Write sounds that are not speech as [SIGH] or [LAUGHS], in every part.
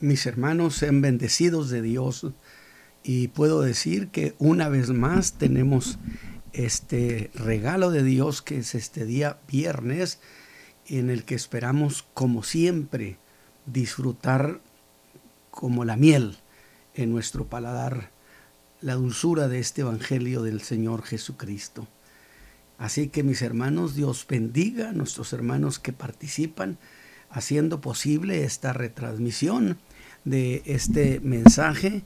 mis hermanos sean bendecidos de Dios y puedo decir que una vez más tenemos este regalo de Dios que es este día viernes en el que esperamos como siempre disfrutar como la miel en nuestro paladar la dulzura de este Evangelio del Señor Jesucristo. Así que mis hermanos, Dios bendiga a nuestros hermanos que participan haciendo posible esta retransmisión de este mensaje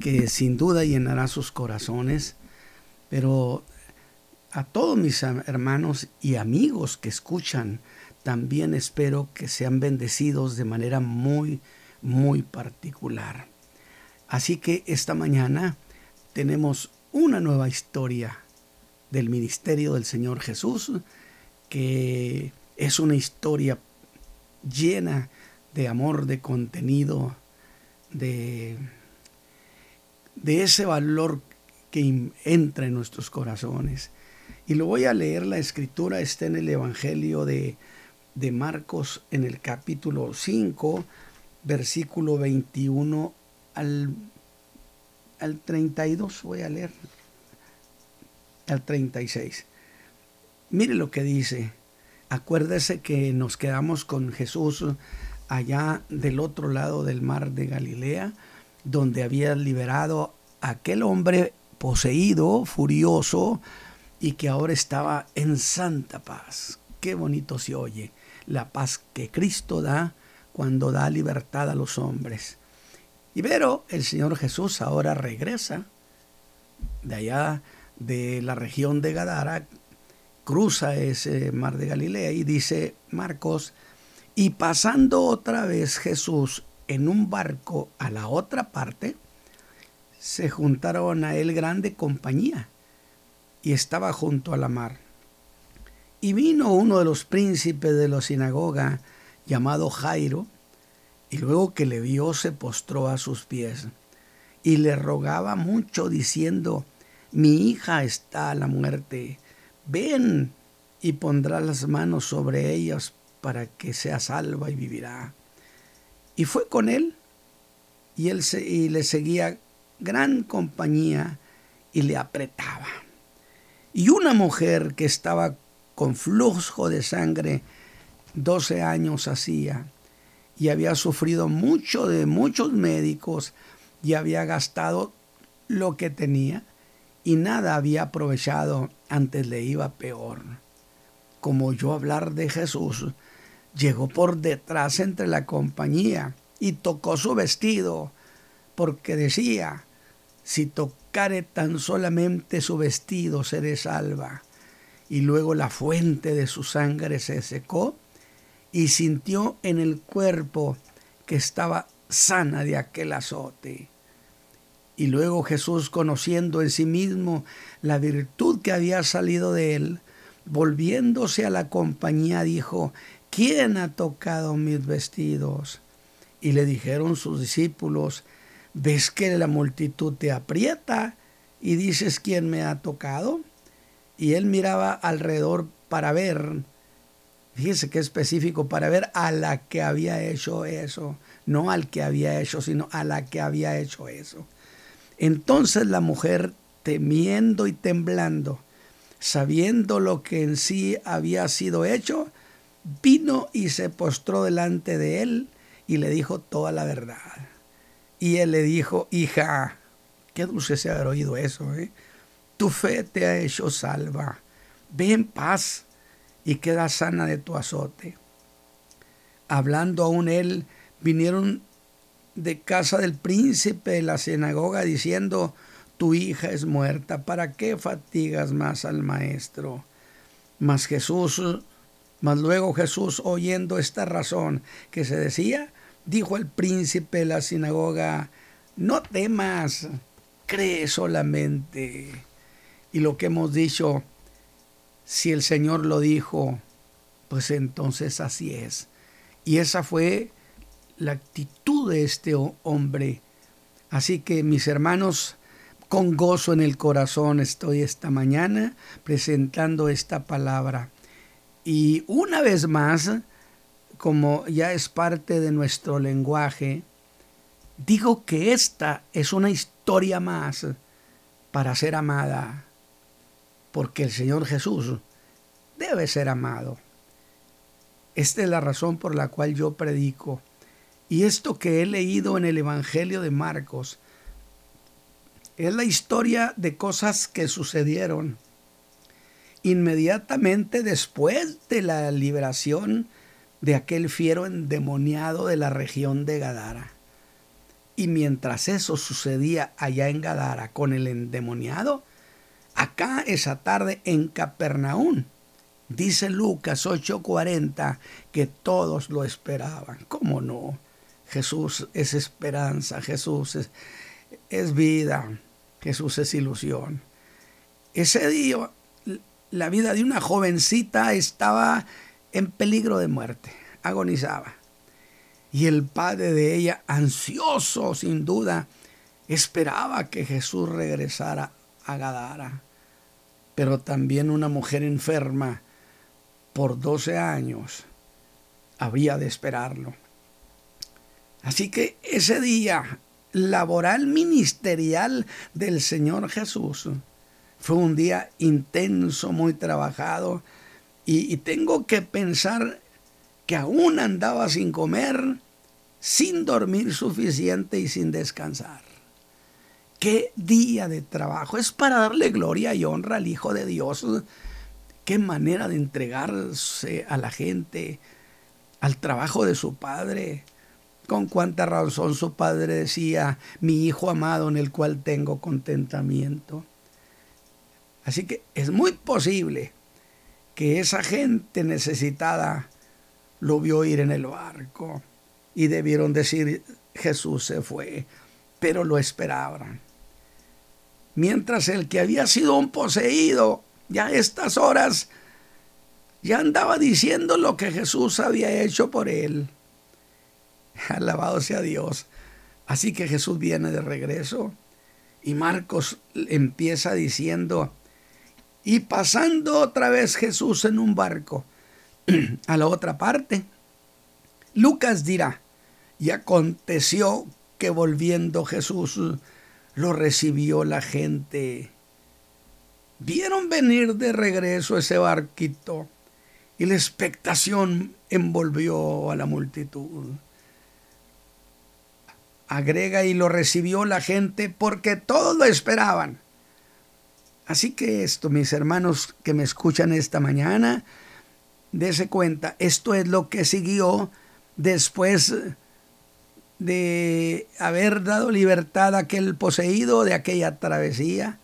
que sin duda llenará sus corazones. Pero a todos mis hermanos y amigos que escuchan, también espero que sean bendecidos de manera muy, muy particular. Así que esta mañana tenemos una nueva historia del ministerio del Señor Jesús, que es una historia llena de amor, de contenido, de, de ese valor que entra en nuestros corazones. Y lo voy a leer, la escritura está en el Evangelio de, de Marcos en el capítulo 5, versículo 21 al al 32, voy a leer, al 36. Mire lo que dice. Acuérdese que nos quedamos con Jesús allá del otro lado del mar de Galilea, donde había liberado a aquel hombre poseído, furioso, y que ahora estaba en santa paz. Qué bonito se oye la paz que Cristo da cuando da libertad a los hombres. Y pero el Señor Jesús ahora regresa de allá de la región de Gadara, cruza ese mar de Galilea y dice Marcos, y pasando otra vez Jesús en un barco a la otra parte, se juntaron a él grande compañía y estaba junto a la mar. Y vino uno de los príncipes de la sinagoga llamado Jairo, y luego que le vio se postró a sus pies y le rogaba mucho diciendo, mi hija está a la muerte, ven y pondrá las manos sobre ellas para que sea salva y vivirá. Y fue con él y él y le seguía gran compañía y le apretaba. Y una mujer que estaba con flujo de sangre, doce años hacía, y había sufrido mucho de muchos médicos y había gastado lo que tenía y nada había aprovechado, antes le iba peor. Como yo hablar de Jesús, llegó por detrás entre la compañía y tocó su vestido, porque decía, si tocare tan solamente su vestido seré salva. Y luego la fuente de su sangre se secó y sintió en el cuerpo que estaba sana de aquel azote. Y luego Jesús, conociendo en sí mismo la virtud que había salido de él, volviéndose a la compañía, dijo, ¿quién ha tocado mis vestidos? Y le dijeron sus discípulos, ¿ves que la multitud te aprieta y dices quién me ha tocado? Y él miraba alrededor para ver Fíjese qué específico para ver a la que había hecho eso, no al que había hecho, sino a la que había hecho eso. Entonces la mujer, temiendo y temblando, sabiendo lo que en sí había sido hecho, vino y se postró delante de él y le dijo toda la verdad. Y él le dijo, hija, qué dulce se haber oído eso, ¿eh? Tu fe te ha hecho salva. Ve en paz y queda sana de tu azote. Hablando aún él, vinieron de casa del príncipe de la sinagoga diciendo, tu hija es muerta, ¿para qué fatigas más al maestro? Mas Jesús, mas luego Jesús, oyendo esta razón que se decía, dijo al príncipe de la sinagoga, no temas, cree solamente. Y lo que hemos dicho, si el Señor lo dijo, pues entonces así es. Y esa fue la actitud de este hombre. Así que mis hermanos, con gozo en el corazón estoy esta mañana presentando esta palabra. Y una vez más, como ya es parte de nuestro lenguaje, Digo que esta es una historia más para ser amada, porque el Señor Jesús debe ser amado. Esta es la razón por la cual yo predico. Y esto que he leído en el Evangelio de Marcos es la historia de cosas que sucedieron inmediatamente después de la liberación de aquel fiero endemoniado de la región de Gadara. Y mientras eso sucedía allá en Gadara con el endemoniado, acá esa tarde en Capernaum, dice Lucas 8:40 que todos lo esperaban. ¿Cómo no? Jesús es esperanza, Jesús es, es vida, Jesús es ilusión. Ese día la vida de una jovencita estaba en peligro de muerte, agonizaba. Y el padre de ella, ansioso sin duda, esperaba que Jesús regresara a Gadara. Pero también una mujer enferma por 12 años había de esperarlo. Así que ese día laboral ministerial del Señor Jesús fue un día intenso, muy trabajado, y, y tengo que pensar que aún andaba sin comer, sin dormir suficiente y sin descansar. Qué día de trabajo. Es para darle gloria y honra al Hijo de Dios. Qué manera de entregarse a la gente, al trabajo de su Padre. Con cuánta razón su Padre decía, mi Hijo amado en el cual tengo contentamiento. Así que es muy posible que esa gente necesitada lo vio ir en el barco y debieron decir Jesús se fue, pero lo esperaban. Mientras el que había sido un poseído, ya a estas horas, ya andaba diciendo lo que Jesús había hecho por él. [LAUGHS] Alabado sea Dios. Así que Jesús viene de regreso y Marcos empieza diciendo, y pasando otra vez Jesús en un barco [CLEARS THROAT] a la otra parte, Lucas dirá, y aconteció que volviendo Jesús lo recibió la gente. Vieron venir de regreso ese barquito y la expectación envolvió a la multitud. Agrega y lo recibió la gente porque todos lo esperaban. Así que esto, mis hermanos que me escuchan esta mañana, dése cuenta, esto es lo que siguió después de haber dado libertad a aquel poseído de aquella travesía,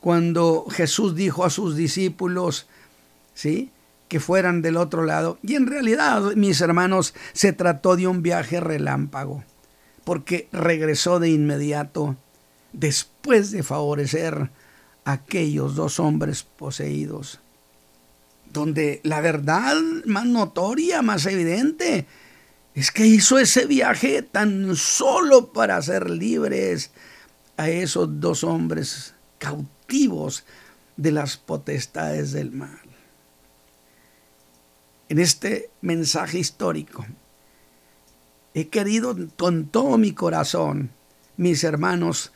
cuando Jesús dijo a sus discípulos, ¿sí? que fueran del otro lado. Y en realidad, mis hermanos, se trató de un viaje relámpago, porque regresó de inmediato después de favorecer aquellos dos hombres poseídos, donde la verdad más notoria, más evidente, es que hizo ese viaje tan solo para ser libres a esos dos hombres cautivos de las potestades del mal. En este mensaje histórico he querido con todo mi corazón, mis hermanos,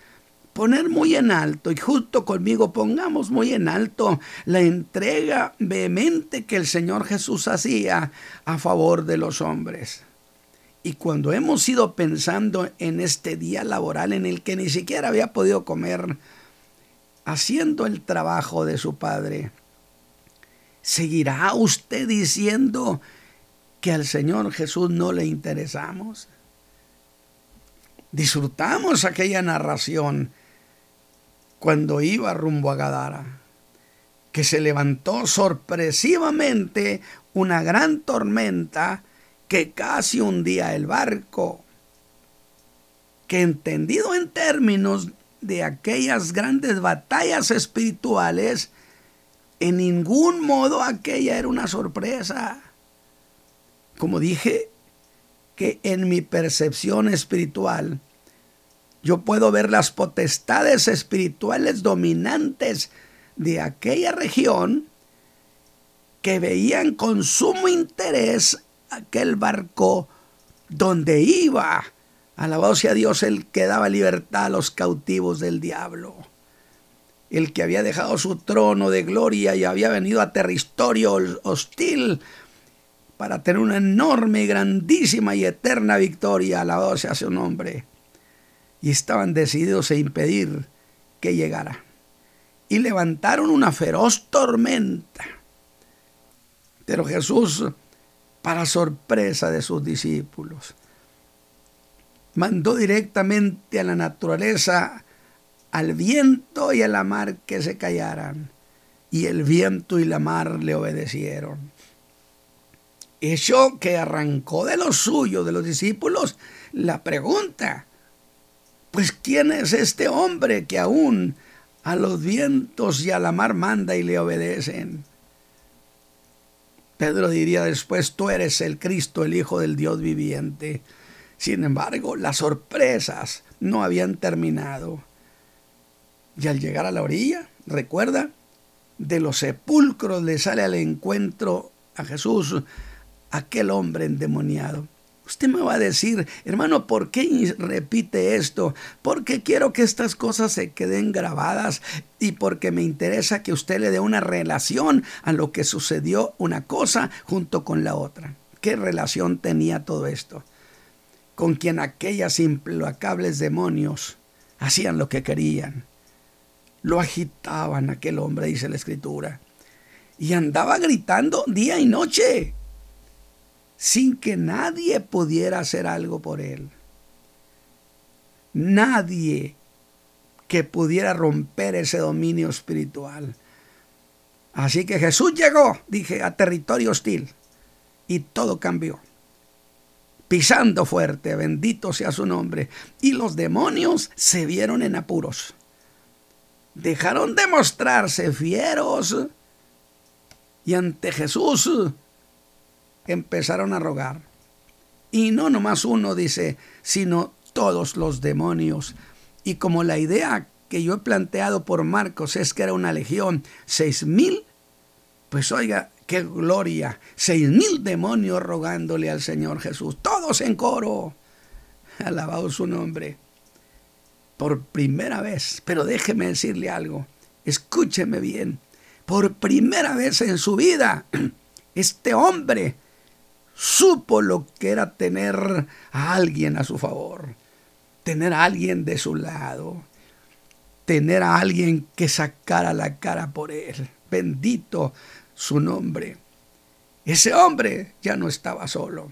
poner muy en alto y justo conmigo pongamos muy en alto la entrega vehemente que el Señor Jesús hacía a favor de los hombres. Y cuando hemos ido pensando en este día laboral en el que ni siquiera había podido comer, haciendo el trabajo de su Padre, ¿seguirá usted diciendo que al Señor Jesús no le interesamos? Disfrutamos aquella narración cuando iba rumbo a Gadara, que se levantó sorpresivamente una gran tormenta que casi hundía el barco, que entendido en términos de aquellas grandes batallas espirituales, en ningún modo aquella era una sorpresa. Como dije, que en mi percepción espiritual, yo puedo ver las potestades espirituales dominantes de aquella región que veían con sumo interés aquel barco donde iba Alabado sea Dios el que daba libertad a los cautivos del diablo. El que había dejado su trono de gloria y había venido a territorio hostil para tener una enorme, grandísima y eterna victoria. Alabado sea su nombre. Y estaban decididos a impedir que llegara. Y levantaron una feroz tormenta. Pero Jesús, para sorpresa de sus discípulos, mandó directamente a la naturaleza, al viento y a la mar que se callaran. Y el viento y la mar le obedecieron. Eso que arrancó de los suyos, de los discípulos, la pregunta, pues ¿quién es este hombre que aún a los vientos y a la mar manda y le obedecen? Pedro diría después, tú eres el Cristo, el Hijo del Dios viviente. Sin embargo, las sorpresas no habían terminado. Y al llegar a la orilla, recuerda, de los sepulcros le sale al encuentro a Jesús aquel hombre endemoniado. Usted me va a decir, hermano, ¿por qué repite esto? Porque quiero que estas cosas se queden grabadas y porque me interesa que usted le dé una relación a lo que sucedió una cosa junto con la otra. ¿Qué relación tenía todo esto? con quien aquellas implacables demonios hacían lo que querían. Lo agitaban aquel hombre, dice la escritura, y andaba gritando día y noche, sin que nadie pudiera hacer algo por él. Nadie que pudiera romper ese dominio espiritual. Así que Jesús llegó, dije, a territorio hostil y todo cambió pisando fuerte, bendito sea su nombre. Y los demonios se vieron en apuros. Dejaron de mostrarse fieros y ante Jesús empezaron a rogar. Y no nomás uno dice, sino todos los demonios. Y como la idea que yo he planteado por Marcos es que era una legión, seis mil, pues oiga, qué gloria. Seis mil demonios rogándole al Señor Jesús, todos en coro. [LAUGHS] Alabado su nombre. Por primera vez, pero déjeme decirle algo, escúcheme bien, por primera vez en su vida, [CLEARS THROAT] este hombre supo lo que era tener a alguien a su favor, tener a alguien de su lado, tener a alguien que sacara la cara por él. Bendito su nombre. Ese hombre ya no estaba solo.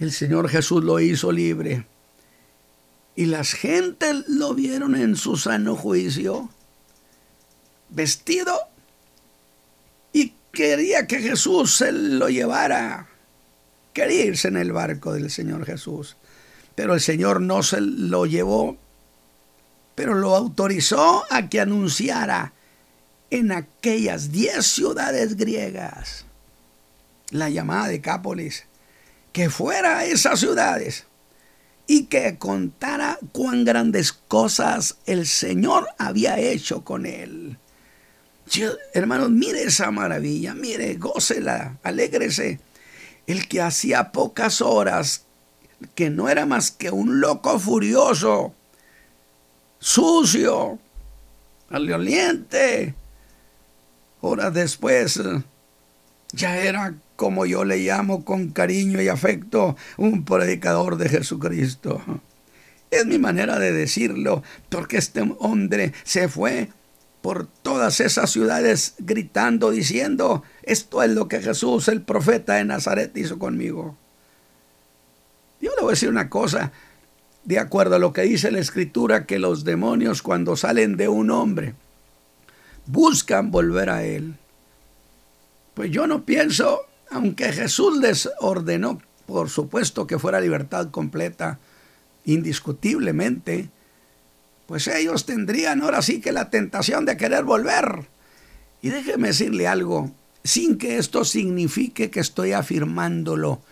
El Señor Jesús lo hizo libre. Y las gentes lo vieron en su sano juicio, vestido, quería que Jesús se lo llevara. Quería irse en el barco del Señor Jesús. Pero el Señor no se lo llevó, pero lo autorizó a que anunciara en aquellas diez ciudades griegas, la llamada Decápolis, que fuera a esas ciudades y que contara cuán grandes cosas el Señor había hecho con él. Hermanos, mire esa maravilla, mire, gócela, alégrese. El que hacía pocas horas, que no era más que un loco furioso, sucio, alioliente, Horas después, ya era como yo le llamo con cariño y afecto, un predicador de Jesucristo. Es mi manera de decirlo, porque este hombre se fue por todas esas ciudades gritando, diciendo, esto es lo que Jesús, el profeta de Nazaret, hizo conmigo. Yo le voy a decir una cosa, de acuerdo a lo que dice la escritura, que los demonios cuando salen de un hombre, buscan volver a Él. Pues yo no pienso, aunque Jesús les ordenó, por supuesto, que fuera libertad completa, indiscutiblemente, pues ellos tendrían ahora sí que la tentación de querer volver. Y déjeme decirle algo, sin que esto signifique que estoy afirmándolo.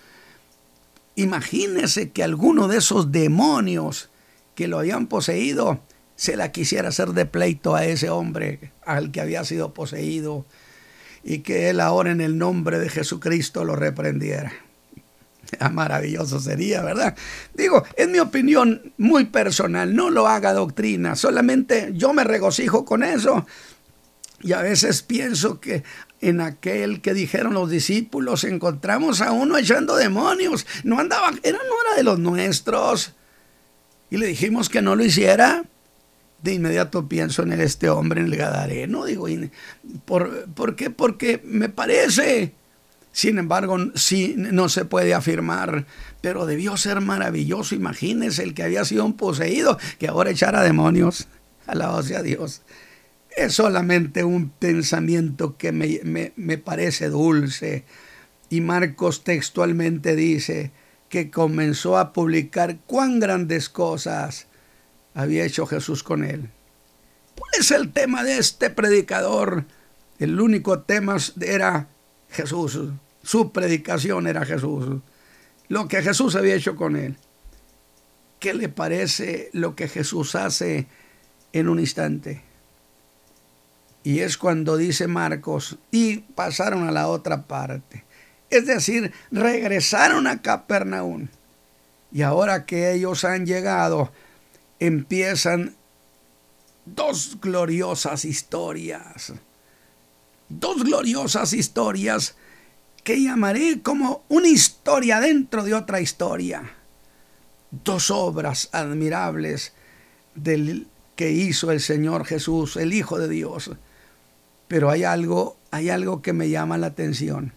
Imagínese que alguno de esos demonios que lo habían poseído se la quisiera hacer de pleito a ese hombre al que había sido poseído y que él ahora en el nombre de Jesucristo lo reprendiera. [LAUGHS] Ah, maravilloso sería, ¿verdad? Digo, en mi opinión muy personal, no lo haga doctrina, solamente yo me regocijo con eso. Y a veces pienso que en aquel que dijeron los discípulos encontramos a uno echando demonios. No andaba, era, no era de los nuestros. Y le dijimos que no lo hiciera. De inmediato pienso en este hombre, en el Gadareno. Digo, ¿por, ¿por qué? Porque me parece sin embargo, sí, no se puede afirmar, pero debió ser maravilloso. Imagínese el que había sido un poseído, que ahora echara demonios. [LAUGHS] Alabado sea Dios. Es solamente un pensamiento que me, me parece dulce. Y Marcos textualmente dice que comenzó a publicar cuán grandes cosas había hecho Jesús con él. ¿Cuál es el tema de este predicador? El único tema era Jesús. Su predicación era Jesús. Lo que Jesús había hecho con él. ¿Qué le parece lo que Jesús hace en un instante? Y es cuando dice Marcos, y pasaron a la otra parte. Es decir, regresaron a Capernaum. Y ahora que ellos han llegado, empiezan dos gloriosas historias dos gloriosas historias que llamaré como una historia dentro de otra historia. Dos obras admirables del que hizo el Señor Jesús, el Hijo de Dios. Pero hay algo, hay algo que me llama la atención.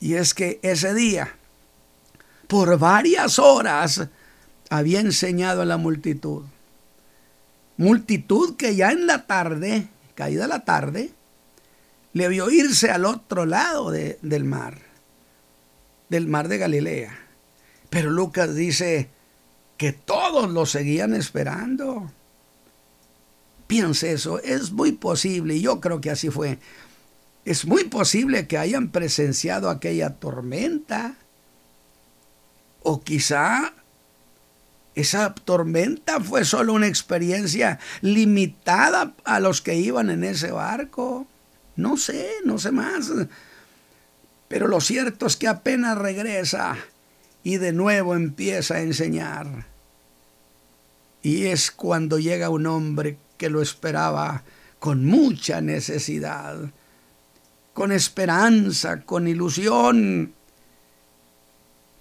Y es que ese día, por varias horas, había enseñado a la multitud. Multitud que ya en la tarde, caída la tarde, le vio irse al otro lado del mar, del mar de Galilea. Pero Lucas dice que todos lo seguían esperando. Piense eso, es muy posible, y yo creo que así fue. Es muy posible que hayan presenciado aquella tormenta. O quizá esa tormenta fue solo una experiencia limitada a los que iban en ese barco. No sé, no sé más. Pero lo cierto es que apenas regresa y de nuevo empieza a enseñar. Y es cuando llega un hombre que lo esperaba con mucha necesidad, con esperanza, con ilusión.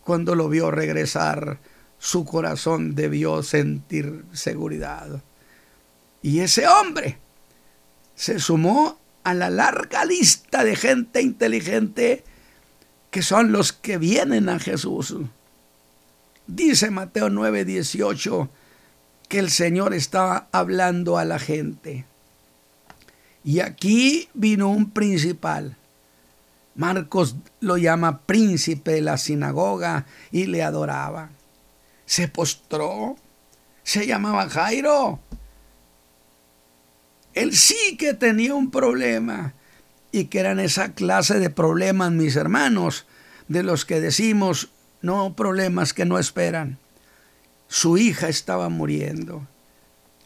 Cuando lo vio regresar, su corazón debió sentir seguridad. Y ese hombre se sumó a la larga lista de gente inteligente que son los que vienen a Jesús. Dice Mateo 9:18 que el Señor estaba hablando a la gente. Y aquí vino un principal. Marcos lo llama príncipe de la sinagoga y le adoraba. Se postró. Se llamaba Jairo él sí que tenía un problema y que eran esa clase de problemas, mis hermanos, de los que decimos, no problemas que no esperan. Su hija estaba muriendo.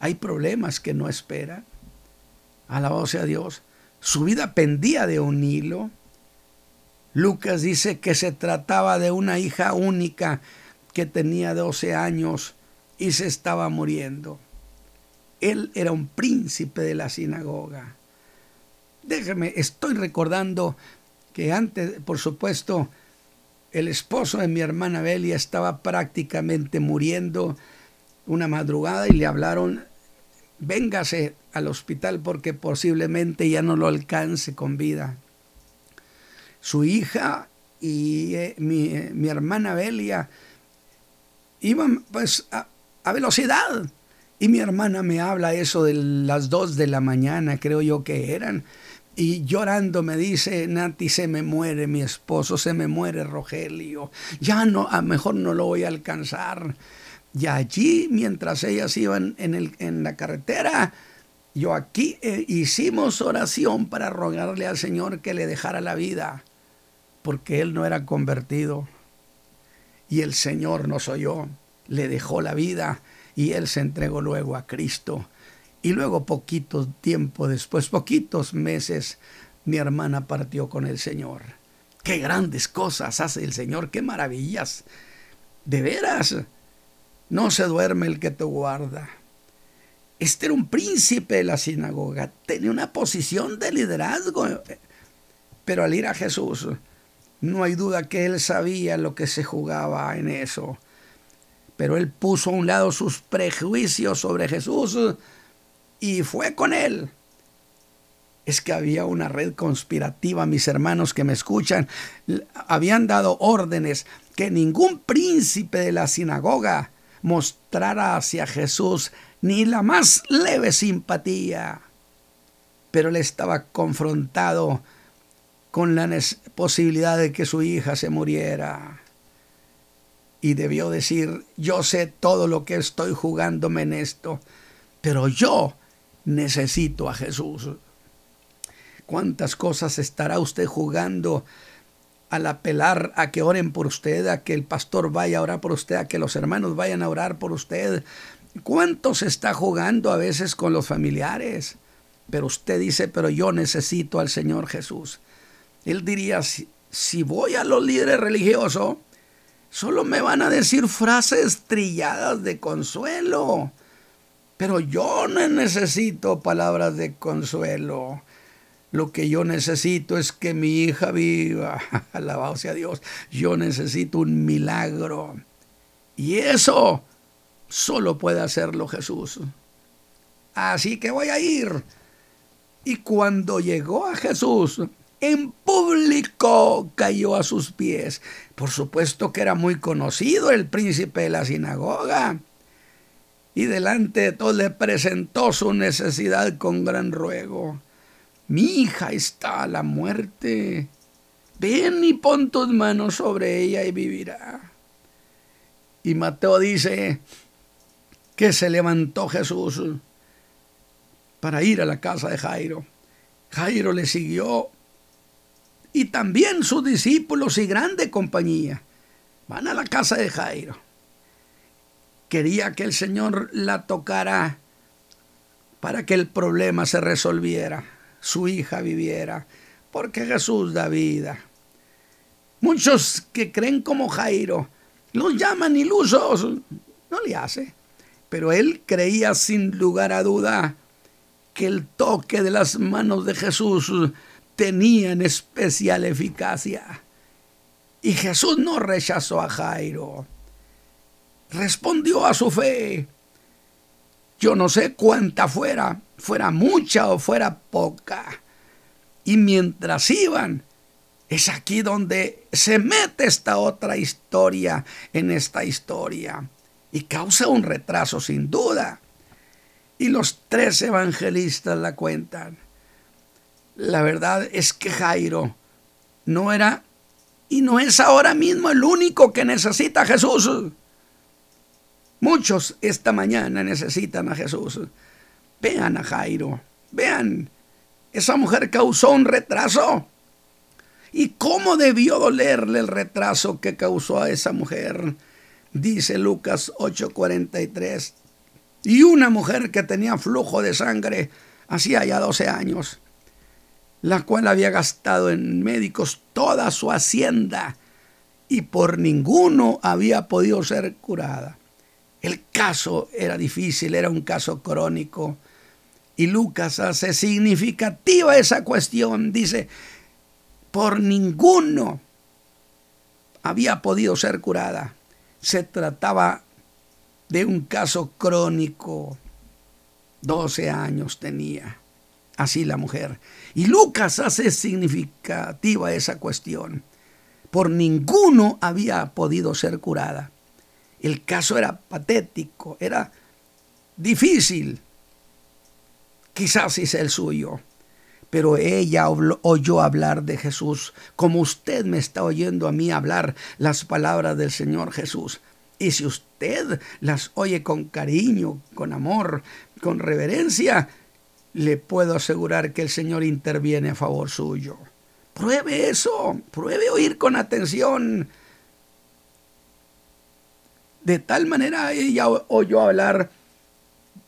Hay problemas que no esperan. Alabado sea Dios. Su vida pendía de un hilo. Lucas dice que se trataba de una hija única que tenía 12 años y se estaba muriendo. Él era un príncipe de la sinagoga. Déjeme, estoy recordando que antes, por supuesto, el esposo de mi hermana Belia estaba prácticamente muriendo una madrugada y le hablaron, véngase al hospital porque posiblemente ya no lo alcance con vida. Su hija y eh, eh, mi, hermana Belia iban pues a, a velocidad y mi hermana me habla eso de las dos de la mañana, creo yo que eran. Y llorando me dice, Nati, se me muere mi esposo, se me muere Rogelio. Ya no, a mejor no lo voy a alcanzar. Y allí, mientras ellas iban en, el, en la carretera, yo aquí eh, hicimos oración para rogarle al Señor que le dejara la vida, porque él no era convertido. Y el Señor nos oyó, le dejó la vida y él se entregó luego a Cristo. Y luego poquito tiempo después, poquitos meses, mi hermana partió con el Señor. Qué grandes cosas hace el Señor, qué maravillas. De veras, no se duerme el que te guarda. Este era un príncipe de la sinagoga, tenía una posición de liderazgo, pero al ir a Jesús, no hay duda que él sabía lo que se jugaba en eso. Pero él puso a un lado sus prejuicios sobre Jesús y fue con él. Es que había una red conspirativa, mis hermanos que me escuchan, habían dado órdenes que ningún príncipe de la sinagoga mostrara hacia Jesús ni la más leve simpatía. Pero él estaba confrontado con la posibilidad de que su hija se muriera. Y debió decir, yo sé todo lo que estoy jugándome en esto, pero yo necesito a Jesús. ¿Cuántas cosas estará usted jugando al apelar a que oren por usted, a que el pastor vaya a orar por usted, a que los hermanos vayan a orar por usted? ¿Cuánto se está jugando a veces con los familiares? Pero usted dice, pero yo necesito al Señor Jesús. Él diría, si, voy a los líderes religiosos, solo me van a decir frases trilladas de consuelo. Pero yo no necesito palabras de consuelo. Lo que yo necesito es que mi hija viva. [LAUGHS] Alabado sea Dios. Yo necesito un milagro. Y eso solo puede hacerlo Jesús. Así que voy a ir. Y cuando llegó a Jesús, en público cayó a sus pies. Por supuesto que era muy conocido el príncipe de la sinagoga. Y delante de todos le presentó su necesidad con gran ruego. Mi hija está a la muerte. Ven y pon tus manos sobre ella y vivirá. Y Mateo dice que se levantó Jesús para ir a la casa de Jairo. Jairo le siguió y también sus discípulos y grande compañía van a la casa de Jairo. Quería que el Señor la tocara para que el problema se resolviera, su hija viviera, porque Jesús da vida. Muchos que creen como Jairo los llaman ilusos, no le hace, pero él creía sin lugar a duda que el toque de las manos de Jesús tenían especial eficacia. Y Jesús no rechazó a Jairo. Respondió a su fe. Yo no sé cuánta fuera, fuera mucha o fuera poca. Y mientras iban, es aquí donde se mete esta otra historia en esta historia. Y causa un retraso sin duda. Y los tres evangelistas la cuentan. La verdad es que Jairo no era y no es ahora mismo el único que necesita a Jesús. Muchos esta mañana necesitan a Jesús. Vean a Jairo, vean, esa mujer causó un retraso. ¿Y cómo debió dolerle el retraso que causó a esa mujer? Dice Lucas 8:43. Y una mujer que tenía flujo de sangre hacía ya 12 años la cual había gastado en médicos toda su hacienda y por ninguno había podido ser curada. El caso era difícil, era un caso crónico. Y Lucas hace significativa esa cuestión. Dice, por ninguno había podido ser curada. Se trataba de un caso crónico. 12 años tenía así la mujer. Y Lucas hace significativa esa cuestión. Por ninguno había podido ser curada. El caso era patético, era difícil. Quizás es el suyo. Pero ella oyó hablar de Jesús como usted me está oyendo a mí hablar las palabras del Señor Jesús. Y si usted las oye con cariño, con amor, con reverencia, le puedo asegurar que el Señor interviene a favor suyo. Pruebe eso, pruebe oír con atención. De tal manera ella oyó hablar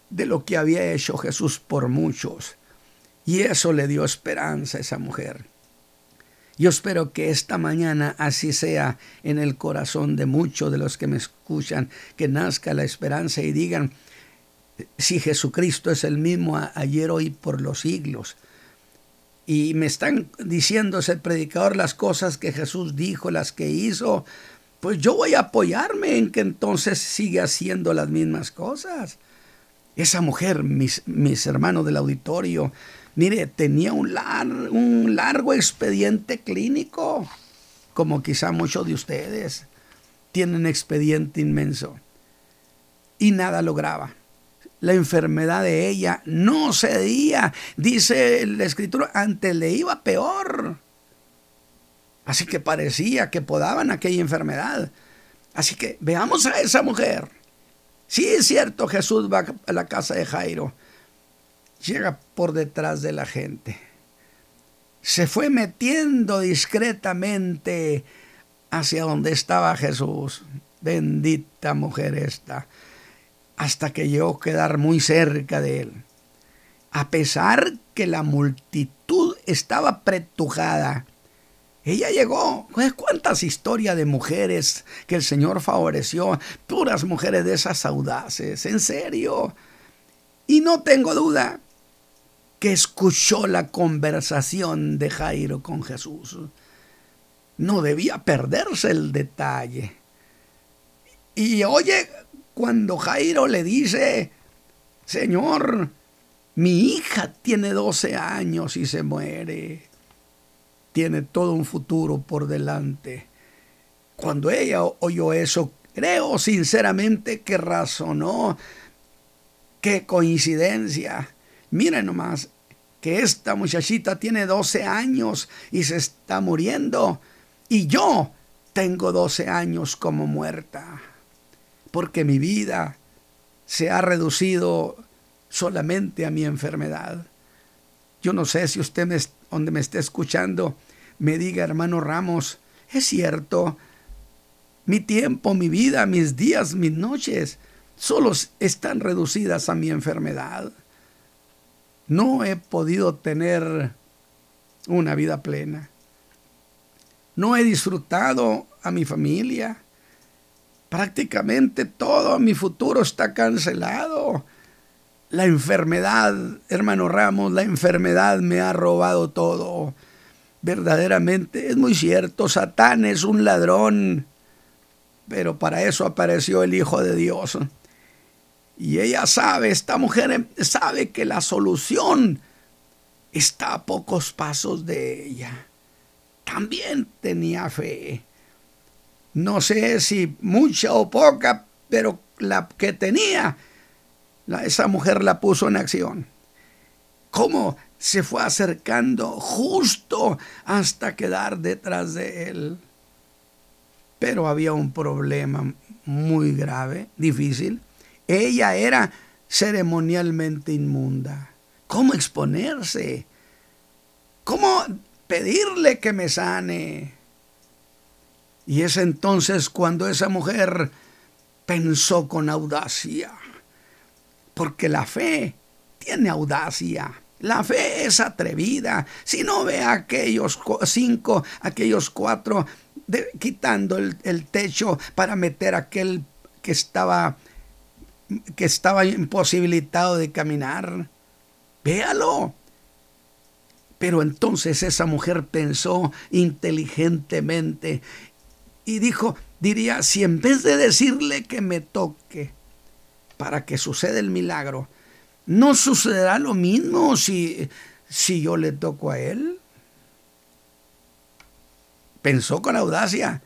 de lo que había hecho Jesús por muchos. Y eso le dio esperanza a esa mujer. Yo espero que esta mañana así sea en el corazón de muchos de los que me escuchan, que nazca la esperanza y digan, si Jesucristo es el mismo ayer, hoy, por los siglos. Y me están diciendo ese predicador las cosas que Jesús dijo, las que hizo, pues yo voy a apoyarme en que entonces siga haciendo las mismas cosas. Esa mujer, mis, mis hermanos del auditorio, Mire, tenía un, un largo expediente clínico, como quizá muchos de ustedes tienen expediente inmenso. Y nada lograba. La enfermedad de ella no cedía. Dice el escritor, antes le iba peor. Así que parecía que podaban aquella enfermedad. Así que veamos a esa mujer. Sí es cierto, Jesús va a la casa de Jairo llega por detrás de la gente. Se fue metiendo discretamente hacia donde estaba Jesús. Bendita mujer esta. Hasta que llegó a quedar muy cerca de él. A pesar que la multitud estaba pretujada, ella llegó. ¿Cuántas historias de mujeres que el Señor favoreció? Puras mujeres de esas audaces, en serio. Y no tengo duda que escuchó la conversación de Jairo con Jesús. No debía perderse el detalle. Y oye, cuando Jairo le dice, Señor, mi hija tiene 12 años y se muere, tiene todo un futuro por delante. Cuando ella oyó eso, creo sinceramente que razonó. Qué coincidencia Miren nomás que esta muchachita tiene 12 años y se está muriendo. Y yo tengo 12 años como muerta. Porque mi vida se ha reducido solamente a mi enfermedad. Yo no sé si usted me, donde me esté escuchando me diga, hermano Ramos, es cierto, mi tiempo, mi vida, mis días, mis noches, solo están reducidas a mi enfermedad no he podido tener una vida plena. No he disfrutado a mi familia. Prácticamente todo mi futuro está cancelado. La enfermedad, hermano Ramos, la enfermedad me ha robado todo. Verdaderamente, es muy cierto, Satán es un ladrón, pero para eso apareció el Hijo de Dios y ella sabe, esta mujer sabe que la solución está a pocos pasos de ella. También tenía fe. No sé si mucha o poca, pero la que tenía, esa mujer la puso en acción. ¿Cómo se fue acercando justo hasta quedar detrás de él? Pero había un problema muy grave, difícil ella era ceremonialmente inmunda. ¿Cómo exponerse? ¿Cómo pedirle que me sane? Y es entonces cuando esa mujer pensó con audacia, porque la fe tiene audacia. La fe es atrevida. Si no ve a aquellos cinco, aquellos cuatro, quitando el, el, techo para meter a aquel que estaba que estaba imposibilitado de caminar. Véalo. Pero entonces esa mujer pensó inteligentemente y dijo, diría, si en vez de decirle que me toque para que suceda el milagro, ¿no sucederá lo mismo si, si yo le toco a él? Pensó con audacia.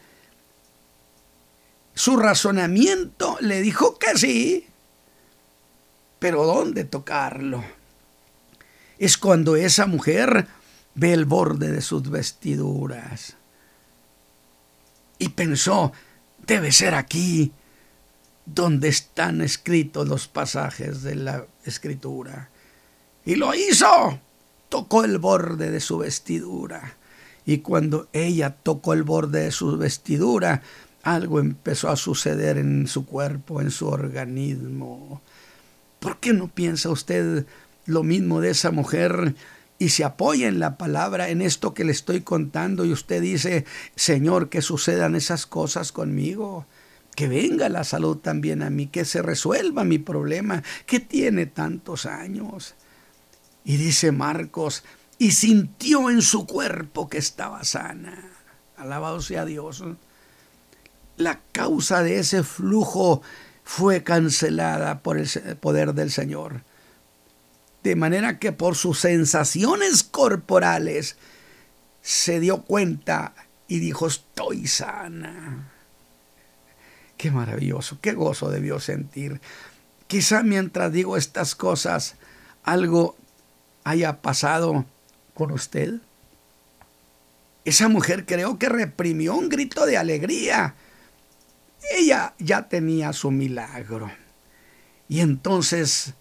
Su razonamiento le dijo que sí pero ¿dónde tocarlo? Es cuando esa mujer ve el borde de sus vestiduras. Y pensó, debe ser aquí donde están escritos los pasajes de la escritura. Y lo hizo. Tocó el borde de su vestidura. Y cuando ella tocó el borde de su vestidura, algo empezó a suceder en su cuerpo, en su organismo. ¿Por qué no piensa usted lo mismo de esa mujer y se apoya en la palabra, en esto que le estoy contando, y usted dice, Señor, que sucedan esas cosas conmigo, que venga la salud también a mí, que se resuelva mi problema, que tiene tantos años. Y dice Marcos, y sintió en su cuerpo que estaba sana. Alabado sea Dios. La causa de ese flujo fue cancelada por el poder del Señor. De manera que por sus sensaciones corporales se dio cuenta y dijo, estoy sana. Qué maravilloso, qué gozo debió sentir. Quizá mientras digo estas cosas, algo haya pasado con usted. Esa mujer creo que reprimió un grito de alegría. Ella ya tenía su milagro. Y entonces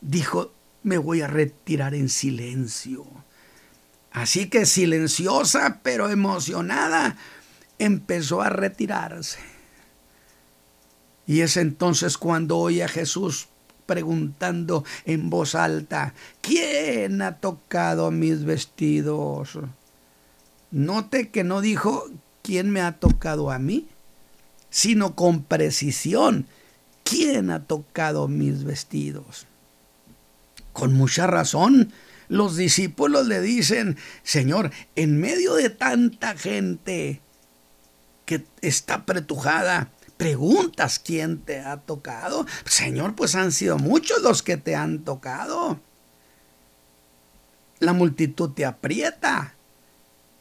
dijo, me voy a retirar en silencio. Así que silenciosa pero emocionada, empezó a retirarse. Y es entonces cuando oye a Jesús preguntando en voz alta, ¿quién ha tocado mis vestidos? Note que no dijo, ¿quién me ha tocado a mí? Sino con precisión, ¿quién ha tocado mis vestidos? Con mucha razón, los discípulos le dicen, Señor, en medio de tanta gente que está pretujada, preguntas quién te ha tocado. Señor, pues han sido muchos los que te han tocado. La multitud te aprieta.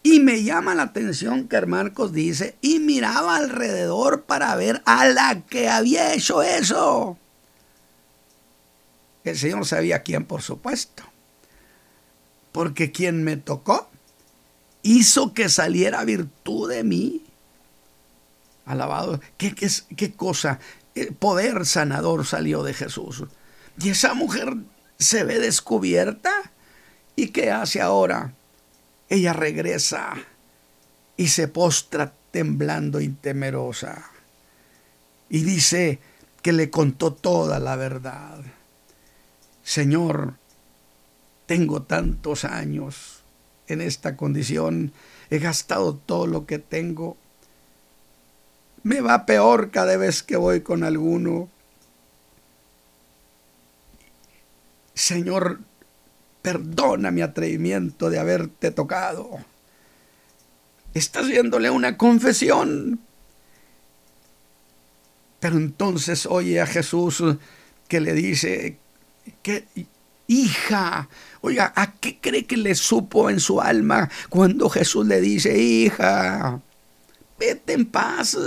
Y me llama la atención que Marcos dice, y miraba alrededor para ver a la que había hecho eso. El Señor sabía quién, por supuesto. Porque quien me tocó hizo que saliera virtud de mí. Alabado. ¿Qué, qué, qué cosa? Poder sanador salió de Jesús. Y esa mujer se ve descubierta. ¿Y qué hace ahora? Ella regresa y se postra temblando y temerosa. Y dice que le contó toda la verdad. Señor, tengo tantos años en esta condición, he gastado todo lo que tengo, me va peor cada vez que voy con alguno. Señor, perdona mi atrevimiento de haberte tocado. Estás viéndole una confesión. Pero entonces oye a Jesús que le dice, ¿Qué, hija, oiga, ¿a qué cree que le supo en su alma cuando Jesús le dice, hija, vete en paz?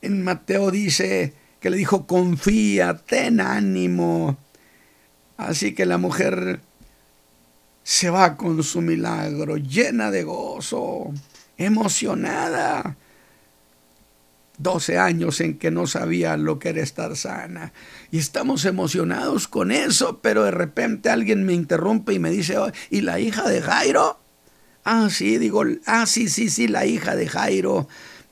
En Mateo dice que le dijo, confía, ten ánimo. Así que la mujer se va con su milagro, llena de gozo, emocionada 12 años en que no sabía lo que era estar sana. Y estamos emocionados con eso, pero de repente alguien me interrumpe y me dice, ¿y la hija de Jairo? Ah, sí, digo, ah, sí, sí, sí, la hija de Jairo.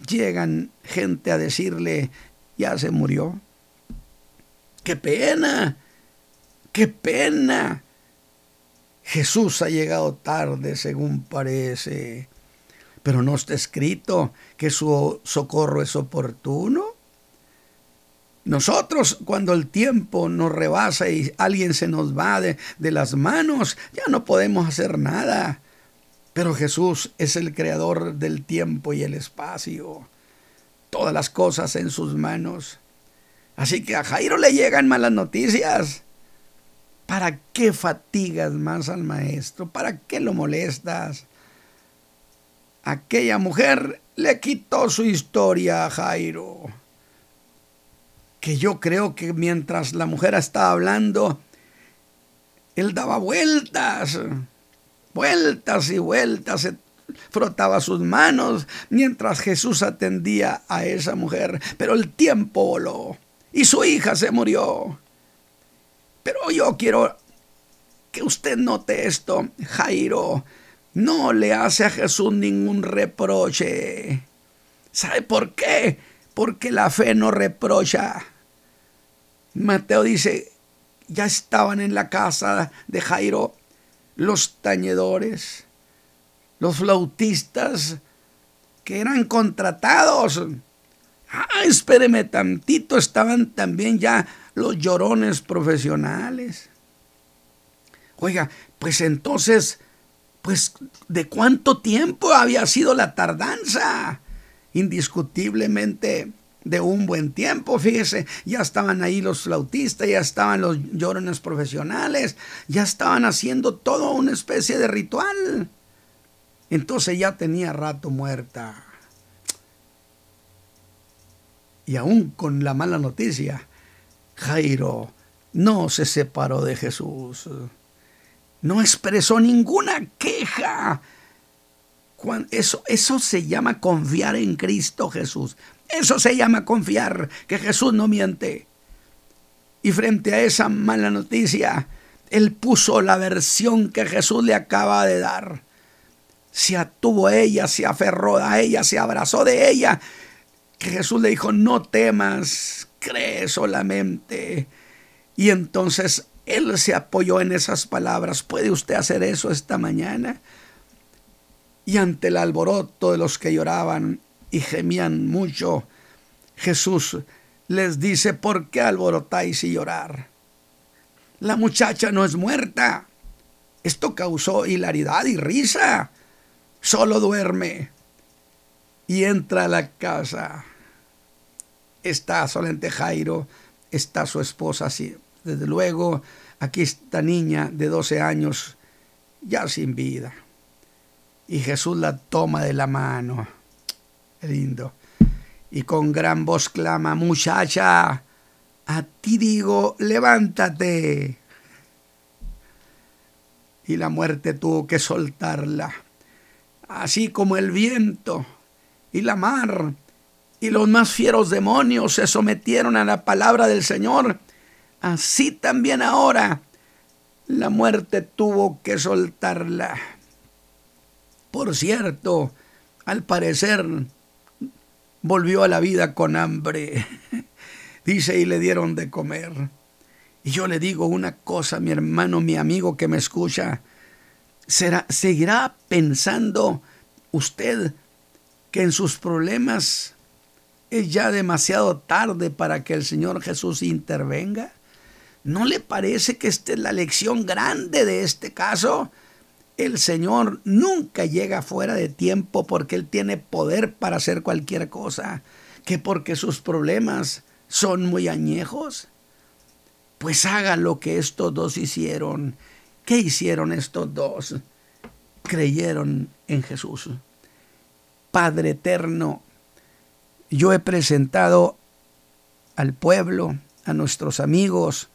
Llegan gente a decirle, ya se murió. ¡Qué pena! ¡Qué pena! Jesús ha llegado tarde, según parece pero no está escrito que su socorro es oportuno. Nosotros cuando el tiempo nos rebasa y alguien se nos va de, de, las manos, ya no podemos hacer nada. Pero Jesús es el creador del tiempo y el espacio. Todas las cosas en sus manos. Así que a Jairo le llegan malas noticias. ¿Para qué fatigas más al maestro? ¿Para qué lo molestas? Aquella mujer le quitó su historia a Jairo. Que yo creo que mientras la mujer estaba hablando, él daba vueltas, vueltas y vueltas, frotaba sus manos mientras Jesús atendía a esa mujer. Pero el tiempo voló y su hija se murió. Pero yo quiero que usted note esto, Jairo no le hace a Jesús ningún reproche. ¿Sabe por qué? Porque la fe no reprocha. Mateo dice, ya estaban en la casa de Jairo los tañedores, los flautistas que eran contratados. Ah, espéreme tantito, estaban también ya los llorones profesionales. Oiga, pues entonces, pues, ¿de cuánto tiempo había sido la tardanza? Indiscutiblemente de un buen tiempo, fíjese, ya estaban ahí los flautistas, ya estaban los llorones profesionales, ya estaban haciendo todo una especie de ritual. Entonces ya tenía rato muerta. Y aún con la mala noticia, Jairo no se separó de Jesús. No expresó ninguna queja. Eso, eso se llama confiar en Cristo Jesús. Eso se llama confiar que Jesús no miente. Y frente a esa mala noticia, Él puso la versión que Jesús le acaba de dar. Se atuvo a ella, se aferró a ella, se abrazó de ella. Que Jesús le dijo, no temas, cree solamente. Y entonces Él se apoyó en esas palabras. ¿Puede usted hacer eso esta mañana? Y ante el alboroto de los que lloraban, y gemían mucho. Jesús les dice, ¿por qué alborotáis y llorar? La muchacha no es muerta. Esto causó hilaridad y risa. Solo duerme. Y entra a la casa. Está solamente Jairo, está su esposa así. Desde luego, aquí esta niña de 12 años, ya sin vida. Y Jesús la toma de la mano lindo. Y con gran voz clama, muchacha, a ti digo, levántate. Y la muerte tuvo que soltarla, así como el viento y la mar y los más fieros demonios se sometieron a la palabra del Señor. Así también ahora la muerte tuvo que soltarla. Por cierto, al parecer volvió a la vida con hambre. [LAUGHS] Dice, y le dieron de comer. Y yo le digo una cosa, mi hermano, mi amigo que me escucha, será, seguirá pensando usted que en sus problemas es ya demasiado tarde para que el Señor Jesús intervenga. ¿No le parece que esta es la lección grande de este caso? el Señor nunca llega fuera de tiempo porque Él tiene poder para hacer cualquier cosa, que porque sus problemas son muy añejos. Pues haga lo que estos dos hicieron. ¿Qué hicieron estos dos? Creyeron en Jesús. Padre eterno, yo he presentado al pueblo, a nuestros amigos,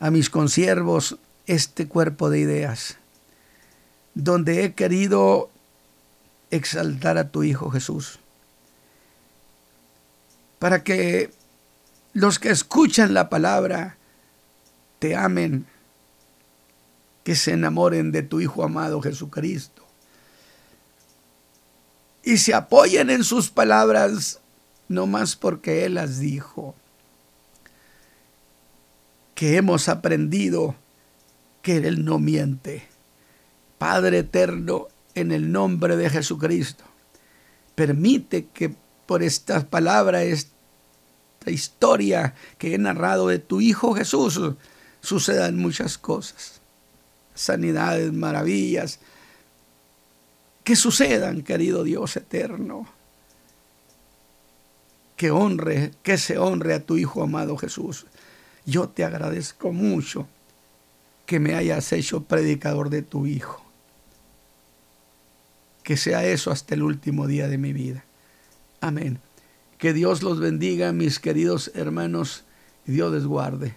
a mis consiervos, este cuerpo de ideas donde he querido exaltar a tu Hijo Jesús. Para que los que escuchan la palabra te amen, que se enamoren de tu Hijo amado Jesucristo y se apoyen en sus palabras, no más porque Él las dijo, que hemos aprendido que Él no miente Padre eterno, en el nombre de Jesucristo, permite que por estas palabras, esta historia que he narrado de tu Hijo Jesús, sucedan muchas cosas. Sanidades, maravillas, que sucedan, querido Dios eterno. Que honre, que se honre a tu Hijo amado Jesús. Yo te agradezco mucho que me hayas hecho predicador de tu Hijo que sea eso hasta el último día de mi vida. Amén. Que Dios los bendiga, mis queridos hermanos, y Dios les guarde.